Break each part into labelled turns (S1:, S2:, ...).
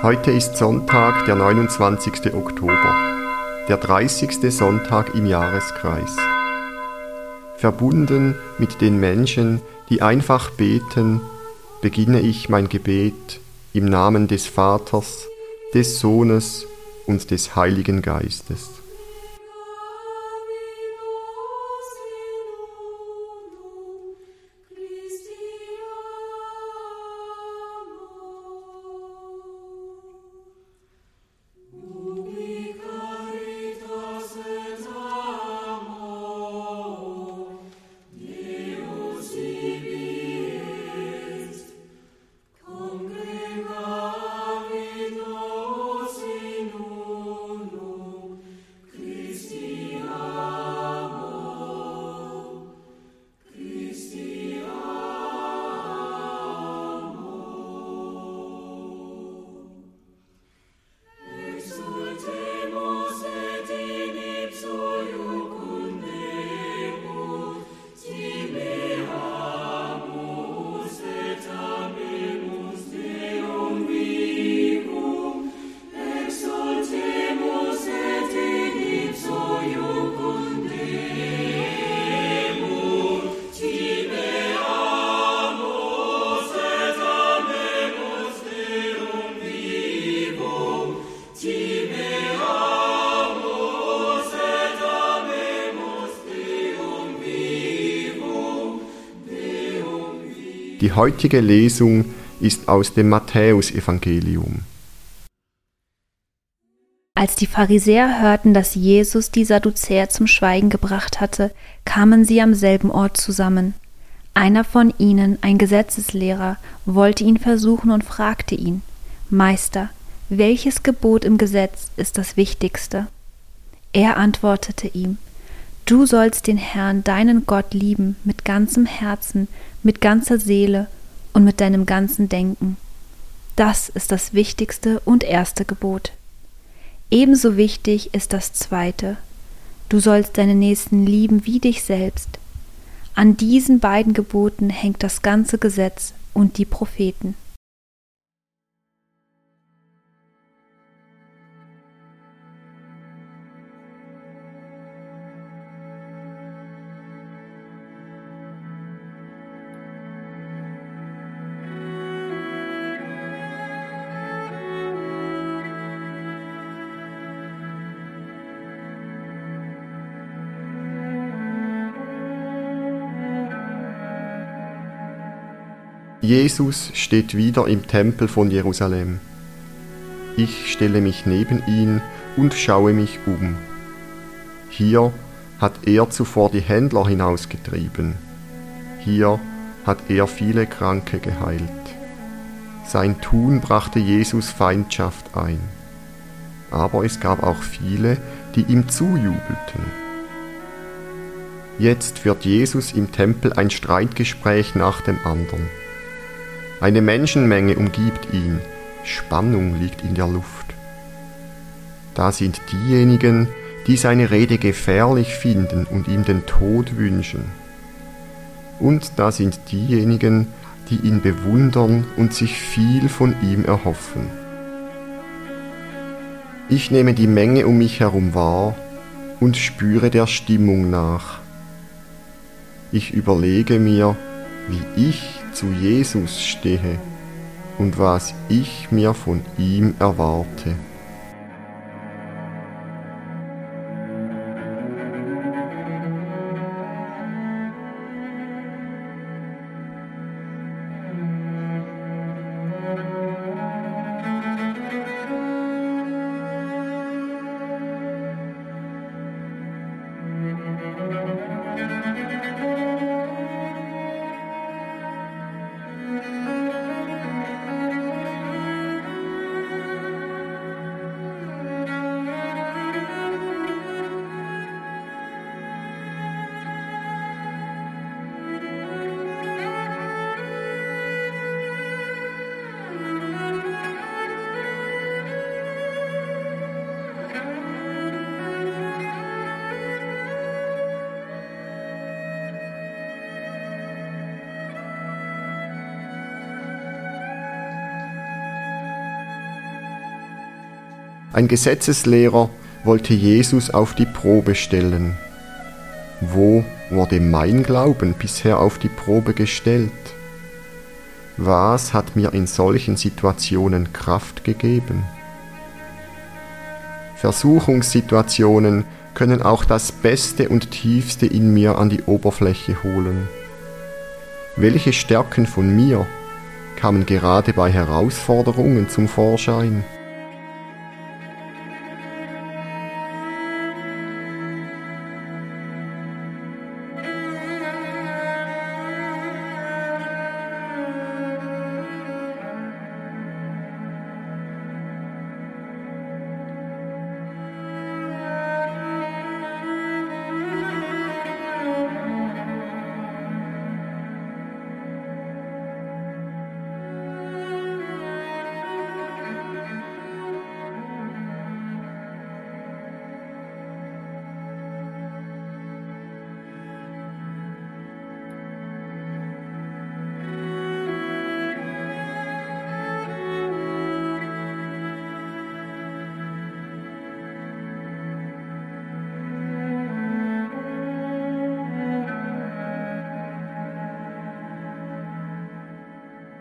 S1: Heute ist Sonntag, der 29. Oktober, der 30. Sonntag im Jahreskreis. Verbunden mit den Menschen, die einfach beten, beginne ich mein Gebet im Namen des Vaters, des Sohnes und des Heiligen Geistes. Die heutige Lesung ist aus dem Matthäusevangelium.
S2: Als die Pharisäer hörten, dass Jesus die Sadduzäer zum Schweigen gebracht hatte, kamen sie am selben Ort zusammen. Einer von ihnen, ein Gesetzeslehrer, wollte ihn versuchen und fragte ihn, Meister, welches Gebot im Gesetz ist das wichtigste? Er antwortete ihm, Du sollst den Herrn, deinen Gott, lieben mit ganzem Herzen, mit ganzer Seele und mit deinem ganzen Denken. Das ist das wichtigste und erste Gebot. Ebenso wichtig ist das zweite. Du sollst deinen Nächsten lieben wie dich selbst. An diesen beiden Geboten hängt das ganze Gesetz und die Propheten.
S1: Jesus steht wieder im Tempel von Jerusalem. Ich stelle mich neben ihn und schaue mich um. Hier hat er zuvor die Händler hinausgetrieben. Hier hat er viele Kranke geheilt. Sein Tun brachte Jesus Feindschaft ein. Aber es gab auch viele, die ihm zujubelten. Jetzt führt Jesus im Tempel ein Streitgespräch nach dem anderen. Eine Menschenmenge umgibt ihn, Spannung liegt in der Luft. Da sind diejenigen, die seine Rede gefährlich finden und ihm den Tod wünschen. Und da sind diejenigen, die ihn bewundern und sich viel von ihm erhoffen. Ich nehme die Menge um mich herum wahr und spüre der Stimmung nach. Ich überlege mir, wie ich zu Jesus stehe und was ich mir von ihm erwarte. Ein Gesetzeslehrer wollte Jesus auf die Probe stellen. Wo wurde mein Glauben bisher auf die Probe gestellt? Was hat mir in solchen Situationen Kraft gegeben? Versuchungssituationen können auch das Beste und Tiefste in mir an die Oberfläche holen. Welche Stärken von mir kamen gerade bei Herausforderungen zum Vorschein?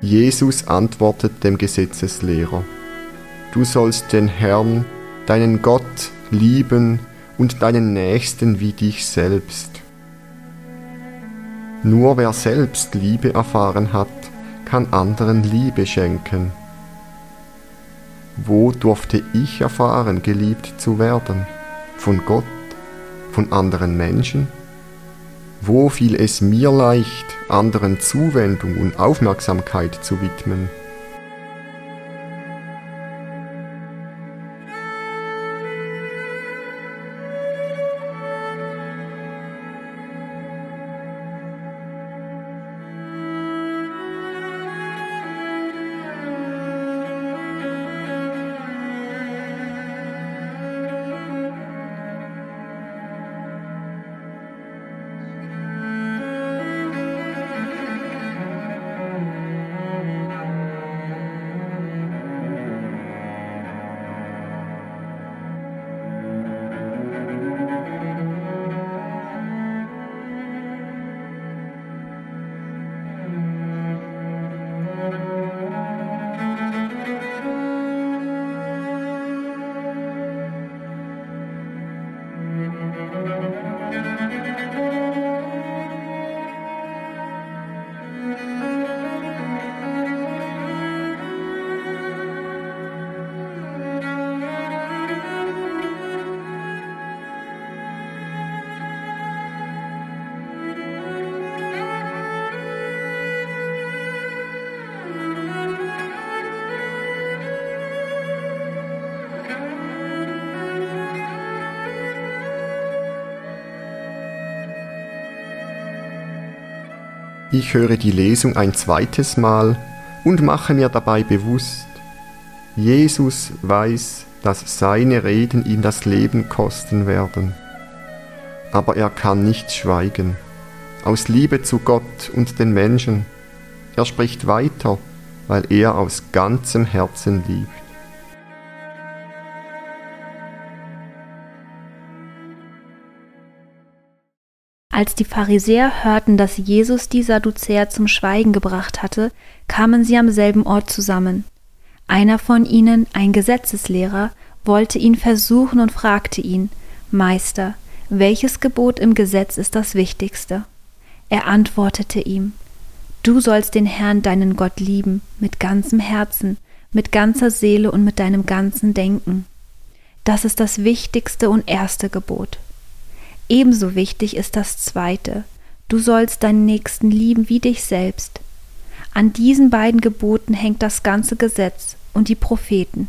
S1: Jesus antwortet dem Gesetzeslehrer, Du sollst den Herrn, deinen Gott, lieben und deinen Nächsten wie dich selbst. Nur wer selbst Liebe erfahren hat, kann anderen Liebe schenken. Wo durfte ich erfahren, geliebt zu werden? Von Gott? Von anderen Menschen? Wo fiel es mir leicht, anderen Zuwendung und Aufmerksamkeit zu widmen? Ich höre die Lesung ein zweites Mal und mache mir dabei bewusst, Jesus weiß, dass seine Reden ihn das Leben kosten werden. Aber er kann nicht schweigen, aus Liebe zu Gott und den Menschen. Er spricht weiter, weil er aus ganzem Herzen liebt.
S2: Als die Pharisäer hörten, dass Jesus die Sadduzäer zum Schweigen gebracht hatte, kamen sie am selben Ort zusammen. Einer von ihnen, ein Gesetzeslehrer, wollte ihn versuchen und fragte ihn, Meister, welches Gebot im Gesetz ist das wichtigste? Er antwortete ihm, Du sollst den Herrn deinen Gott lieben, mit ganzem Herzen, mit ganzer Seele und mit deinem ganzen Denken. Das ist das wichtigste und erste Gebot. Ebenso wichtig ist das zweite. Du sollst deinen Nächsten lieben wie dich selbst. An diesen beiden Geboten hängt das ganze Gesetz und die Propheten.